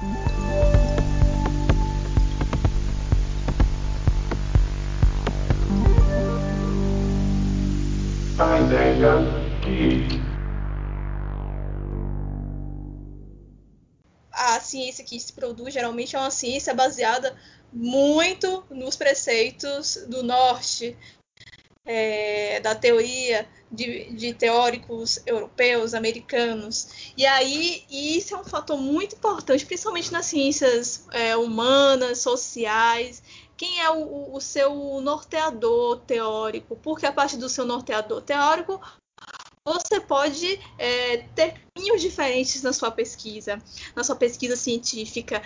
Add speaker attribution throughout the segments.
Speaker 1: A ideia geek.
Speaker 2: A ciência que se produz geralmente é uma ciência baseada muito nos preceitos do norte, é, da teoria de, de, teóricos europeus, americanos. E aí, isso é um fator muito importante, principalmente nas ciências é, humanas, sociais. Quem é o, o, seu norteador teórico? Porque a partir do seu norteador teórico, você pode é, ter caminhos diferentes na sua pesquisa, na sua pesquisa científica.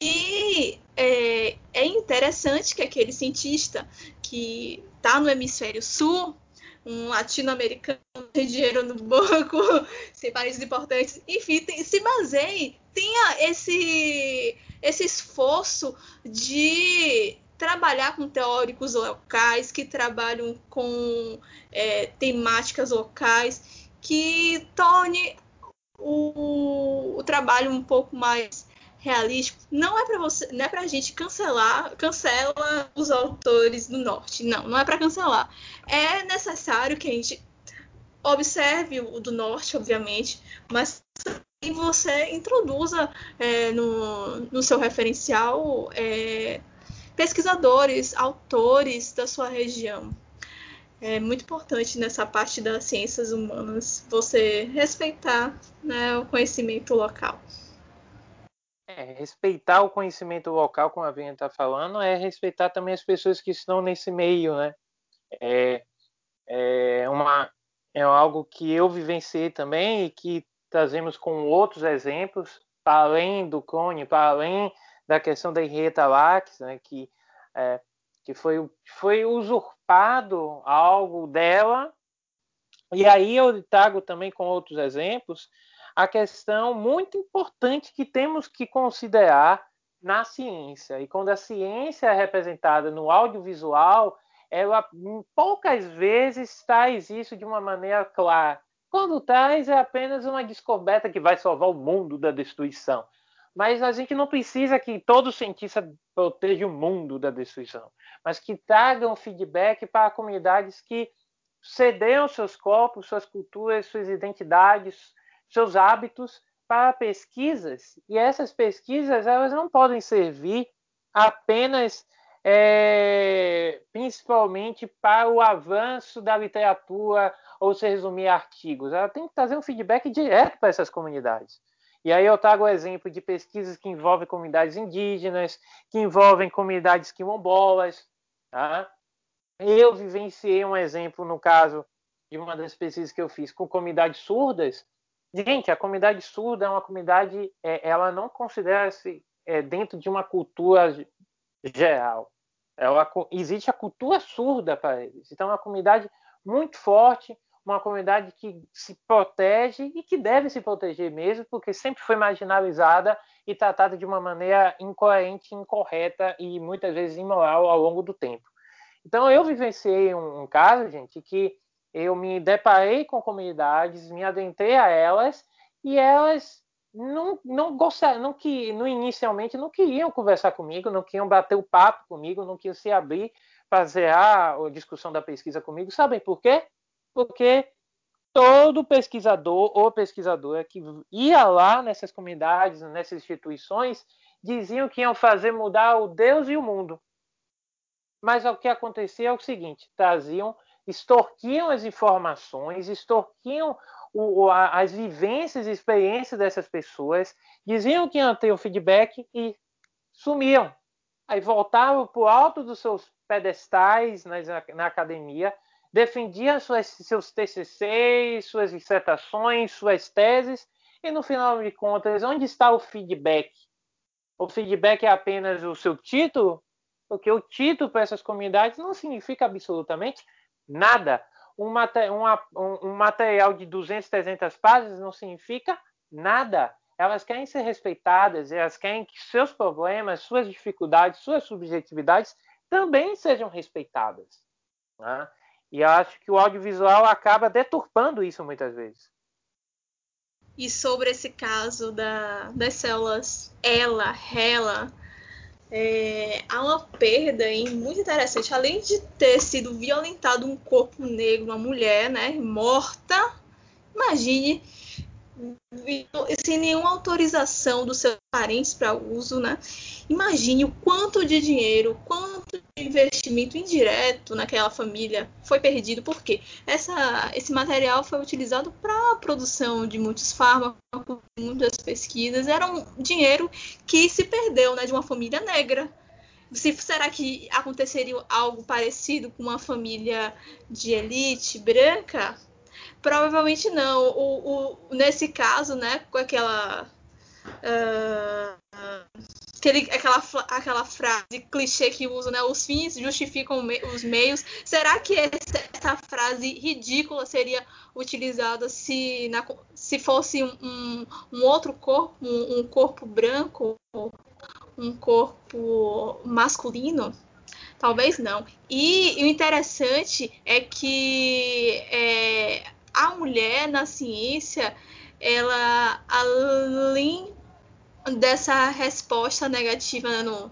Speaker 2: E é, é interessante que aquele cientista que está no hemisfério sul, um latino-americano tem dinheiro no banco, sem países importantes, enfim, tem, se baseie, tenha esse, esse esforço de trabalhar com teóricos locais que trabalham com é, temáticas locais que torne o, o trabalho um pouco mais realístico, não é para você, não é para a gente cancelar, cancela os autores do norte, não, não é para cancelar. É necessário que a gente observe o do norte, obviamente, mas que você introduza é, no, no seu referencial é, pesquisadores, autores da sua região. É muito importante nessa parte das ciências humanas você respeitar né, o conhecimento local.
Speaker 3: É, respeitar o conhecimento local, como a Vinha está falando, é respeitar também as pessoas que estão nesse meio, né? É, é, uma, é algo que eu vivenciei também e que trazemos com outros exemplos, para além do Cone, para além da questão da Henrietta Lacks, né, que, é, que foi, foi usurpado algo dela, e aí eu trago também com outros exemplos, a questão muito importante que temos que considerar na ciência. E quando a ciência é representada no audiovisual, ela poucas vezes traz isso de uma maneira clara. Quando traz, é apenas uma descoberta que vai salvar o mundo da destruição. Mas a gente não precisa que todo cientista proteja o mundo da destruição, mas que tragam feedback para comunidades que cedeu seus corpos, suas culturas, suas identidades, seus hábitos para pesquisas e essas pesquisas elas não podem servir apenas é, principalmente para o avanço da literatura ou se resumir a artigos. Ela tem que trazer um feedback direto para essas comunidades. E aí eu trago o exemplo de pesquisas que envolvem comunidades indígenas, que envolvem comunidades quilombolas. Tá? Eu vivenciei um exemplo no caso de uma das pesquisas que eu fiz com comunidades surdas, Gente, a comunidade surda é uma comunidade, é, ela não considera-se é, dentro de uma cultura geral. Ela, existe a cultura surda para eles. Então, é uma comunidade muito forte, uma comunidade que se protege e que deve se proteger mesmo, porque sempre foi marginalizada e tratada de uma maneira incoerente, incorreta e muitas vezes imoral ao longo do tempo. Então, eu vivenciei um, um caso, gente, que eu me deparei com comunidades, me adentrei a elas e elas não, não gostaram, não que no inicialmente não queriam conversar comigo, não queriam bater o papo comigo, não queriam se abrir, fazer a discussão da pesquisa comigo. Sabem por quê? Porque todo pesquisador ou pesquisadora que ia lá nessas comunidades, nessas instituições, diziam que iam fazer mudar o Deus e o mundo. Mas o que acontecia é o seguinte: traziam extorquiam as informações, extorquiam o, a, as vivências e experiências dessas pessoas, diziam que iam ter o feedback e sumiam. Aí voltavam para o alto dos seus pedestais na, na academia, defendiam suas, seus TCCs, suas dissertações, suas teses, e no final de contas, onde está o feedback? O feedback é apenas o seu título? Porque o título para essas comunidades não significa absolutamente nada. Um, um, um material de 200, 300 páginas não significa nada. Elas querem ser respeitadas, elas querem que seus problemas, suas dificuldades, suas subjetividades também sejam respeitadas. Né? E eu acho que o audiovisual acaba deturpando isso muitas vezes.
Speaker 2: e sobre esse caso da, das células ela, ela, é, há uma perda hein, muito interessante. Além de ter sido violentado um corpo negro, uma mulher, né, morta, imagine sem nenhuma autorização dos seus parentes para uso, né? Imagine o quanto de dinheiro, quanto de investimento indireto naquela família foi perdido, porque essa, esse material foi utilizado para a produção de muitos fármacos, muitas pesquisas, era um dinheiro que se perdeu, né, de uma família negra. Se, será que aconteceria algo parecido com uma família de elite branca? Provavelmente não. O, o, nesse caso, né, com aquela. Uh, aquele, aquela, aquela frase clichê que usa, né? Os fins justificam os meios. Será que essa, essa frase ridícula seria utilizada se, na, se fosse um, um outro corpo, um, um corpo branco, um corpo masculino? Talvez não. E, e o interessante é que é, a mulher na ciência, ela além dessa resposta negativa no,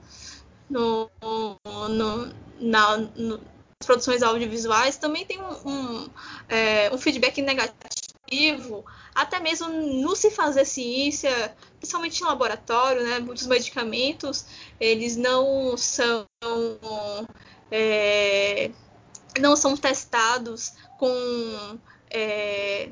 Speaker 2: no, no, na, no, nas produções audiovisuais, também tem um, um, é, um feedback negativo, até mesmo no se fazer ciência, principalmente em laboratório, né? Muitos medicamentos eles não são é, não são testados com é,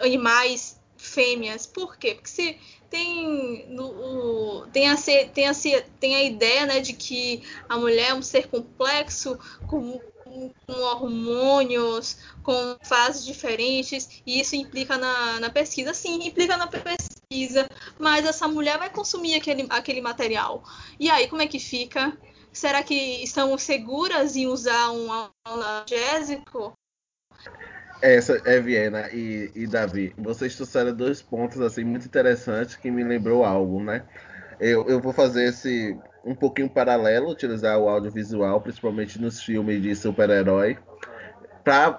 Speaker 2: animais fêmeas. Por quê? Porque se tem, no, tem, a, tem, a, tem a ideia né, de que a mulher é um ser complexo, com, com hormônios, com fases diferentes, e isso implica na, na pesquisa. Sim, implica na pesquisa, mas essa mulher vai consumir aquele, aquele material. E aí, como é que fica? Será que estão seguras em usar um analgésico?
Speaker 4: Essa é Viena e, e Davi. Vocês trouxeram dois pontos assim muito interessantes que me lembrou algo, né? Eu, eu vou fazer esse um pouquinho paralelo, utilizar o audiovisual, principalmente nos filmes de super-herói, para,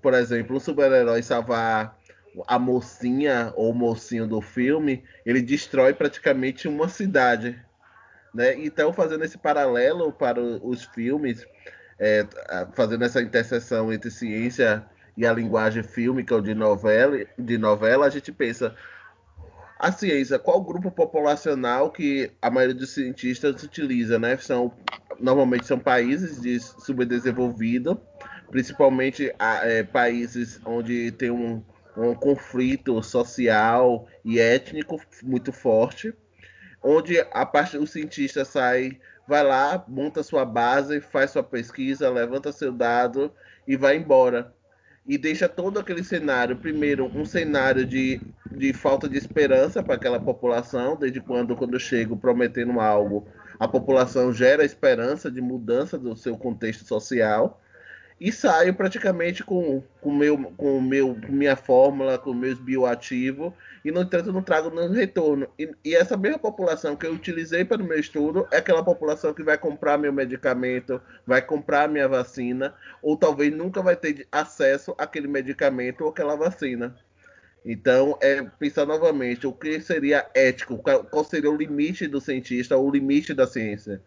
Speaker 4: por exemplo, um super-herói salvar a mocinha ou o mocinho do filme, ele destrói praticamente uma cidade, né? Então, fazendo esse paralelo para os filmes, é, fazendo essa interseção entre ciência e a linguagem fílmica ou de novela, de novela, a gente pensa a ciência, qual grupo populacional que a maioria dos cientistas utiliza, né? São normalmente são países de subdesenvolvido, principalmente é, países onde tem um, um conflito social e étnico muito forte, onde a parte do cientista sai, vai lá, monta sua base, faz sua pesquisa, levanta seu dado e vai embora e deixa todo aquele cenário, primeiro, um cenário de, de falta de esperança para aquela população, desde quando, quando eu chego prometendo algo, a população gera esperança de mudança do seu contexto social e saio praticamente com, com, meu, com, meu, com minha fórmula, com meus bioativos, e no entanto não trago nenhum retorno. E, e, essa mesma população que eu utilizei para o meu estudo é aquela população que vai comprar meu medicamento, vai comprar minha vacina, ou talvez nunca vai ter acesso àquele medicamento ou aquela vacina. Então, é pensar novamente o que seria ético, qual seria o limite do cientista, o limite da ciência.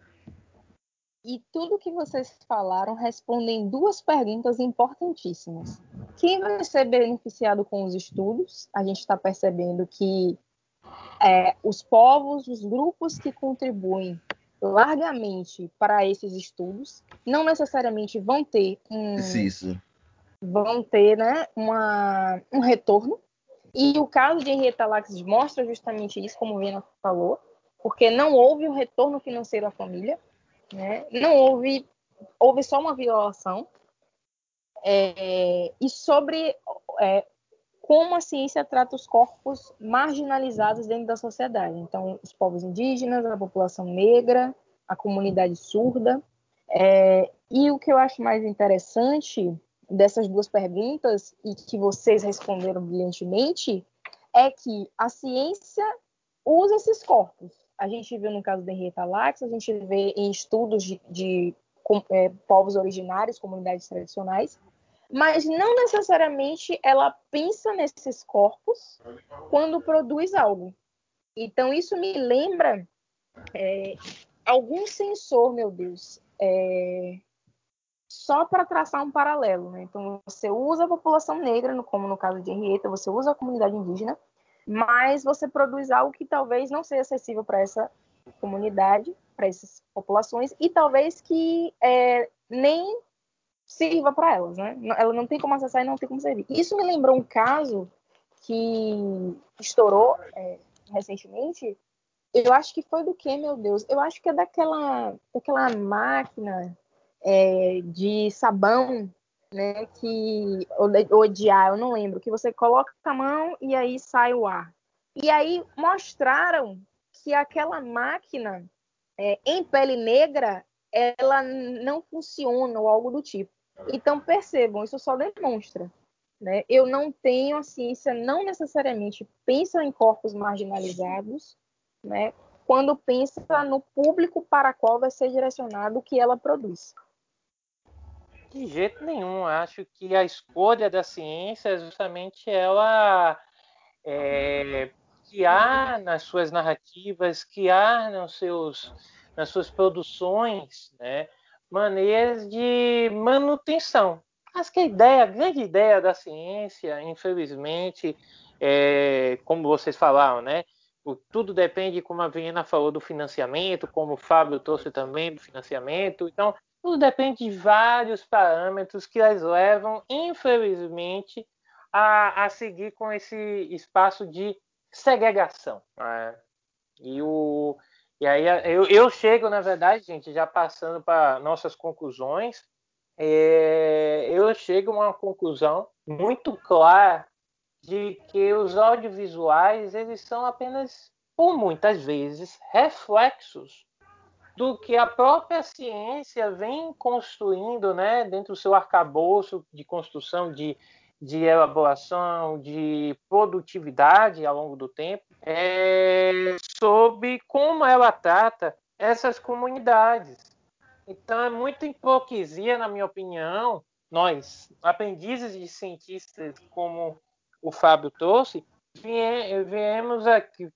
Speaker 5: E tudo que vocês falaram respondem duas perguntas importantíssimas. Quem vai ser beneficiado com os estudos? A gente está percebendo que é, os povos, os grupos que contribuem largamente para esses estudos, não necessariamente vão ter um, vão ter, né, uma, um retorno. E o caso de Henrietta Lacks mostra justamente isso, como o Vena falou, porque não houve um retorno financeiro à família né? Não houve, houve só uma violação. É, e sobre é, como a ciência trata os corpos marginalizados dentro da sociedade. Então, os povos indígenas, a população negra, a comunidade surda. É, e o que eu acho mais interessante dessas duas perguntas, e que vocês responderam brilhantemente, é que a ciência usa esses corpos a gente viu no caso da Henrietta Lacks, a gente vê em estudos de, de é, povos originários, comunidades tradicionais, mas não necessariamente ela pensa nesses corpos quando produz algo. Então, isso me lembra é, algum sensor, meu Deus, é, só para traçar um paralelo. Né? Então, você usa a população negra, como no caso de Henrietta, você usa a comunidade indígena, mas você produz algo que talvez não seja acessível para essa comunidade, para essas populações, e talvez que é, nem sirva para elas, né? Ela não tem como acessar e não tem como servir. Isso me lembrou um caso que estourou é, recentemente. Eu acho que foi do que, meu Deus? Eu acho que é daquela, daquela máquina é, de sabão, né? Que ou, de ar, eu não lembro. Que você coloca a mão e aí sai o ar. E aí mostraram que aquela máquina é, em pele negra ela não funciona ou algo do tipo. Então percebam, isso só demonstra. Né? Eu não tenho a ciência, não necessariamente pensa em corpos marginalizados, né? quando pensa no público para qual vai ser direcionado o que ela produz.
Speaker 3: De jeito nenhum. Acho que a escolha da ciência é justamente ela é, criar nas suas narrativas, criar nos seus, nas suas produções, né, maneiras de manutenção. Acho que a ideia, a grande ideia da ciência, infelizmente, é, como vocês falaram, né, tudo depende, como a Viena falou, do financiamento, como o Fábio trouxe também do financiamento. Então, tudo depende de vários parâmetros que as levam, infelizmente, a, a seguir com esse espaço de segregação. Né? E, o, e aí eu, eu chego, na verdade, gente, já passando para nossas conclusões, é, eu chego a uma conclusão muito clara de que os audiovisuais eles são apenas, por muitas vezes, reflexos do que a própria ciência vem construindo né, dentro do seu arcabouço de construção de, de elaboração, de produtividade ao longo do tempo, é, sobre como ela trata essas comunidades. Então é muita hipocrisia, na minha opinião, nós, aprendizes de cientistas como o Fábio trouxe, viemos aqui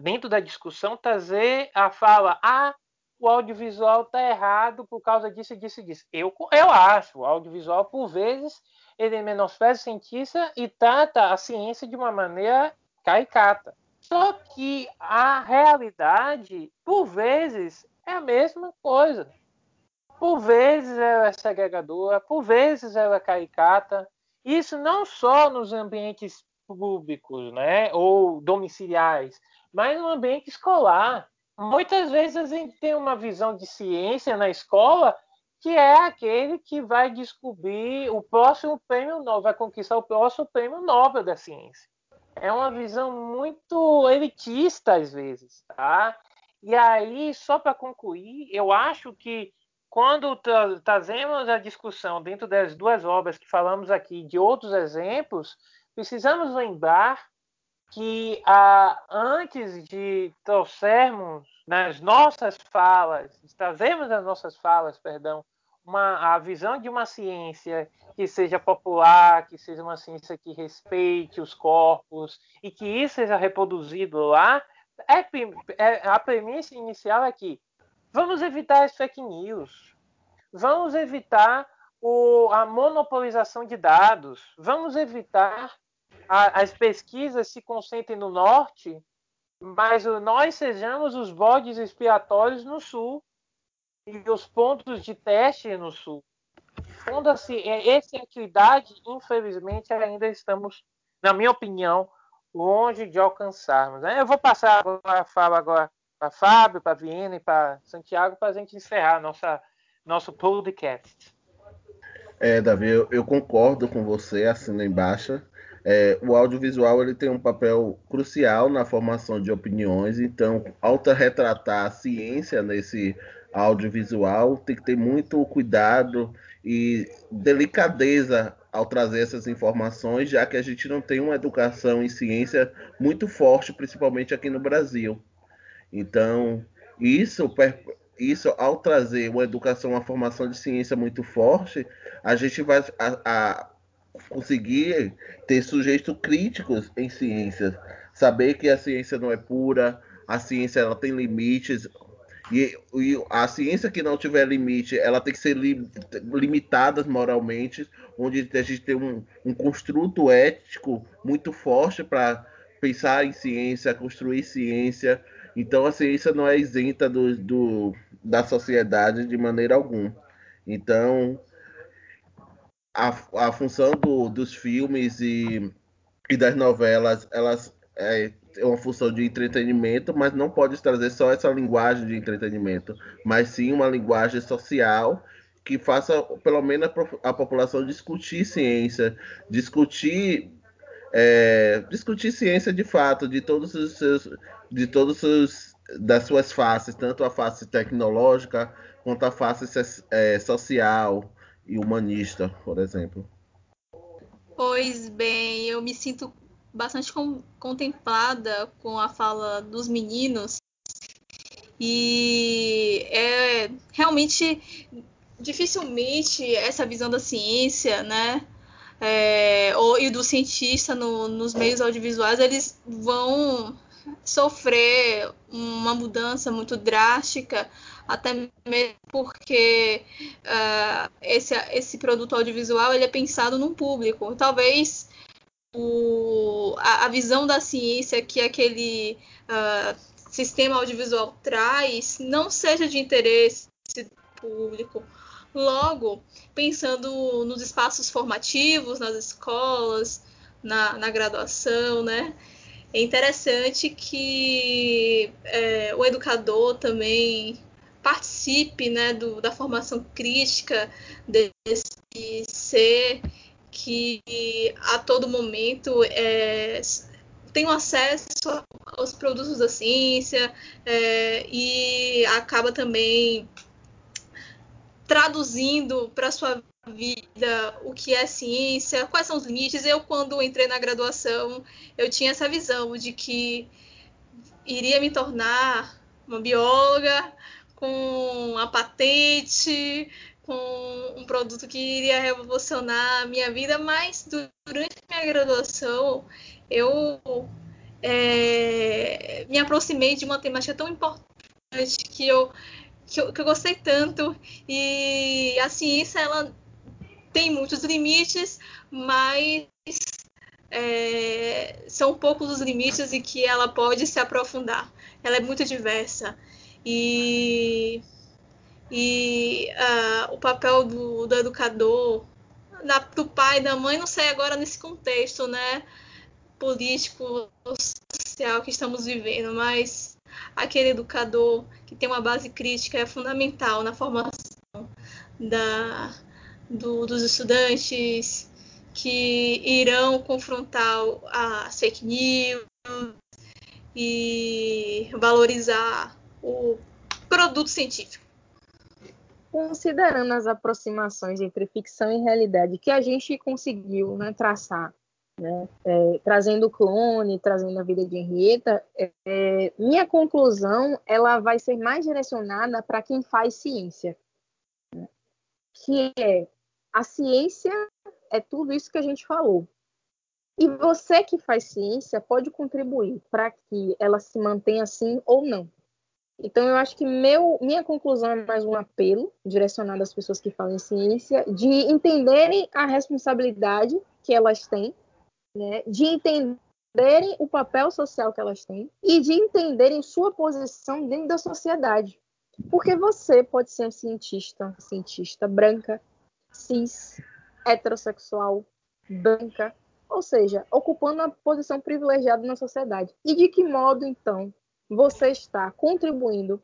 Speaker 3: dentro da discussão trazer a fala ah, o audiovisual está errado por causa disso, disso disso. Eu, eu acho, o audiovisual, por vezes, ele menospreza o cientista e trata a ciência de uma maneira caricata. Só que a realidade, por vezes, é a mesma coisa. Por vezes ela é segregadora, por vezes ela é caricata. Isso não só nos ambientes públicos, né, ou domiciliares, mas no ambiente escolar. Muitas vezes a gente tem uma visão de ciência na escola que é aquele que vai descobrir o próximo prêmio Nobel, vai conquistar o próximo prêmio Nobel da ciência. É uma visão muito elitista às vezes, tá? E aí, só para concluir, eu acho que quando tra trazemos a discussão dentro das duas obras que falamos aqui de outros exemplos, precisamos lembrar que ah, antes de trouxermos nas nossas falas, trazemos nas nossas falas, perdão, uma, a visão de uma ciência que seja popular, que seja uma ciência que respeite os corpos e que isso seja reproduzido lá, é, é, a premissa inicial é que vamos evitar as fake news, vamos evitar o, a monopolização de dados, vamos evitar a, as pesquisas se concentrem no norte, mas nós sejamos os bodes expiatórios no sul e os pontos de teste no sul. Quando assim, essa atividade, infelizmente, ainda estamos, na minha opinião, longe de alcançarmos. Né? Eu vou passar agora a fala agora para Fábio, para Viena e para Santiago para a gente encerrar nossa, nosso podcast.
Speaker 4: É, Davi, eu, eu concordo com você, assina embaixo. É, o audiovisual ele tem um papel crucial na formação de opiniões, então, ao retratar a ciência nesse audiovisual, tem que ter muito cuidado e delicadeza ao trazer essas informações, já que a gente não tem uma educação em ciência muito forte, principalmente aqui no Brasil. Então, isso isso, ao trazer uma educação, uma formação de ciência muito forte, a gente vai a, a conseguir ter sujeitos críticos em ciências, saber que a ciência não é pura, a ciência ela tem limites, e, e, a ciência que não tiver limite, ela tem que ser li, limitada moralmente, onde a gente tem um, um construto ético muito forte para pensar em ciência, construir ciência. Então a ciência não é isenta do, do da sociedade de maneira alguma. Então a, a função do, dos filmes e, e das novelas, elas é, é uma função de entretenimento, mas não pode trazer só essa linguagem de entretenimento, mas sim uma linguagem social que faça pelo menos a, a população discutir ciência, discutir é, discutir ciência de fato, de todos os seus, de todos os das suas faces, tanto a face tecnológica quanto a face é, social e humanista, por exemplo.
Speaker 2: Pois bem, eu me sinto bastante com, contemplada com a fala dos meninos e é realmente dificilmente essa visão da ciência, né, é, ou, e do cientista no, nos meios audiovisuais, eles vão sofrer uma mudança muito drástica, até mesmo porque uh, esse, esse produto audiovisual ele é pensado num público. Talvez o, a, a, visão da ciência que aquele uh, sistema audiovisual traz não seja de interesse público. Logo, pensando nos espaços formativos, nas escolas, na, na graduação, né? É interessante que é, o educador também participe né, do, da formação crítica desse ser que a todo momento é, tem acesso aos produtos da ciência é, e acaba também traduzindo para sua vida o que é ciência, quais são os limites. Eu, quando entrei na graduação, eu tinha essa visão de que iria me tornar uma bióloga com a patente, com um produto que iria revolucionar a minha vida, mas durante minha graduação eu é, me aproximei de uma temática tão importante que eu, que eu, que eu gostei tanto e a ciência ela tem muitos limites, mas é, são poucos os limites em que ela pode se aprofundar. Ela é muito diversa e e uh, o papel do, do educador, da, do pai, da mãe, não sei agora nesse contexto, né, político, social que estamos vivendo, mas aquele educador que tem uma base crítica é fundamental na formação da, do, dos estudantes que irão confrontar a fake news e valorizar o produto científico.
Speaker 5: Considerando as aproximações entre ficção e realidade que a gente conseguiu né, traçar, né, é, trazendo o clone, trazendo a vida de Henrietta, é, minha conclusão ela vai ser mais direcionada para quem faz ciência, né, que é a ciência é tudo isso que a gente falou. E você que faz ciência pode contribuir para que ela se mantenha assim ou não. Então, eu acho que meu, minha conclusão é mais um apelo direcionado às pessoas que falam em ciência, de entenderem a responsabilidade que elas têm, né, de entenderem o papel social que elas têm e de entenderem sua posição dentro da sociedade. Porque você pode ser um cientista, cientista branca, cis, heterossexual, branca, ou seja, ocupando uma posição privilegiada na sociedade. E de que modo, então, você está contribuindo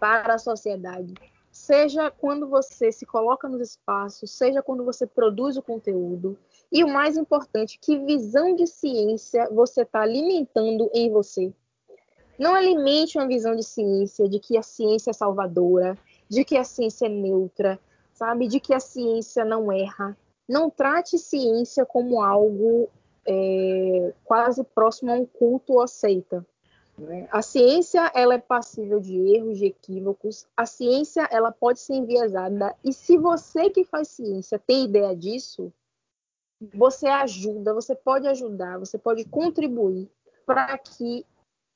Speaker 5: para a sociedade, seja quando você se coloca nos espaços, seja quando você produz o conteúdo. E o mais importante, que visão de ciência você está alimentando em você. Não alimente uma visão de ciência de que a ciência é salvadora, de que a ciência é neutra, sabe? De que a ciência não erra. Não trate ciência como algo é, quase próximo a um culto ou seita Né? A ciência ela é passível de erros, de equívocos. A ciência ela pode ser enviesada. E se você que faz ciência tem ideia disso, você ajuda, você pode ajudar, você pode contribuir para que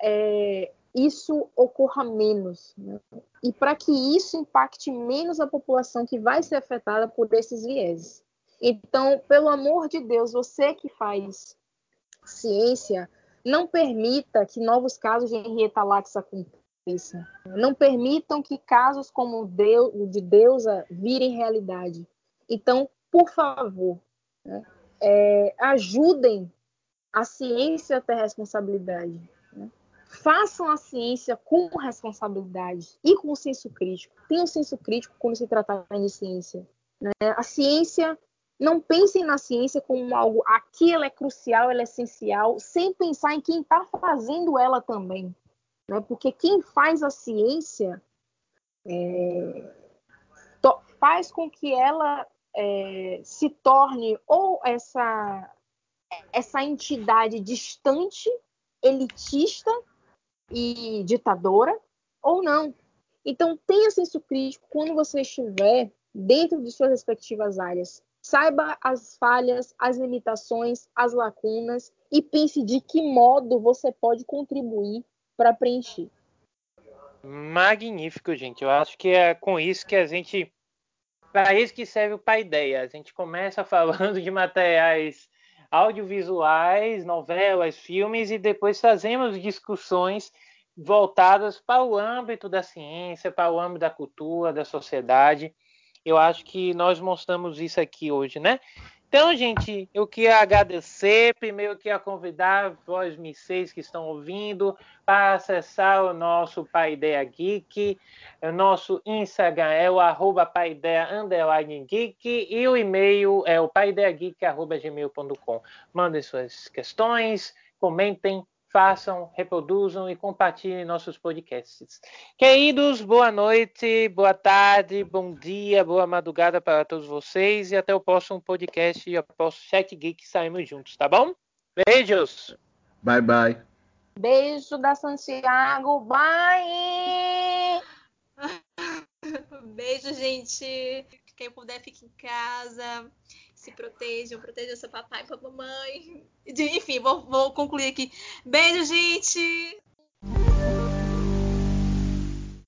Speaker 5: é, isso ocorra menos né? e para que isso impacte menos a população que vai ser afetada por esses vieses. Então, pelo amor de Deus, você que faz ciência, não permita que novos casos de Henrietta Lacks aconteçam. Não permitam que casos como o de Deusa virem realidade. Então, por favor, né, é, ajudem a ciência a ter responsabilidade. Façam a ciência com responsabilidade e com senso crítico. Tenham senso crítico quando se tratar de ciência. Né? A ciência não pensem na ciência como algo aqui ela é crucial, ela é essencial, sem pensar em quem está fazendo ela também. Né? Porque quem faz a ciência é, faz com que ela é, se torne ou essa, essa entidade distante, elitista e ditadora, ou não. Então, tenha senso crítico quando você estiver dentro de suas respectivas áreas Saiba as falhas, as limitações, as lacunas e pense de que modo você pode contribuir para preencher.
Speaker 3: Magnífico, gente. Eu acho que é com isso que a gente. Para isso que serve o Paideia. A gente começa falando de materiais audiovisuais, novelas, filmes e depois fazemos discussões voltadas para o âmbito da ciência, para o âmbito da cultura, da sociedade. Eu acho que nós mostramos isso aqui hoje, né? Então, gente, eu queria agradecer. Primeiro, queria convidar vós, vocês que estão ouvindo, para acessar o nosso Paideia Geek. O nosso Instagram é o arroba e o e-mail é o paideiageek.gmail.com. Mandem suas questões, comentem, façam, reproduzam e compartilhem nossos podcasts. Queridos, boa noite, boa tarde, bom dia, boa madrugada para todos vocês e até o próximo podcast e após Chat Geek saímos juntos, tá bom? Beijos!
Speaker 4: Bye, bye.
Speaker 5: Beijo da Santiago, bye!
Speaker 2: Beijo, gente. Quem puder, fique em casa se protejam, protejam seu papai e mamãe. Enfim, vou, vou concluir aqui. Beijo, gente!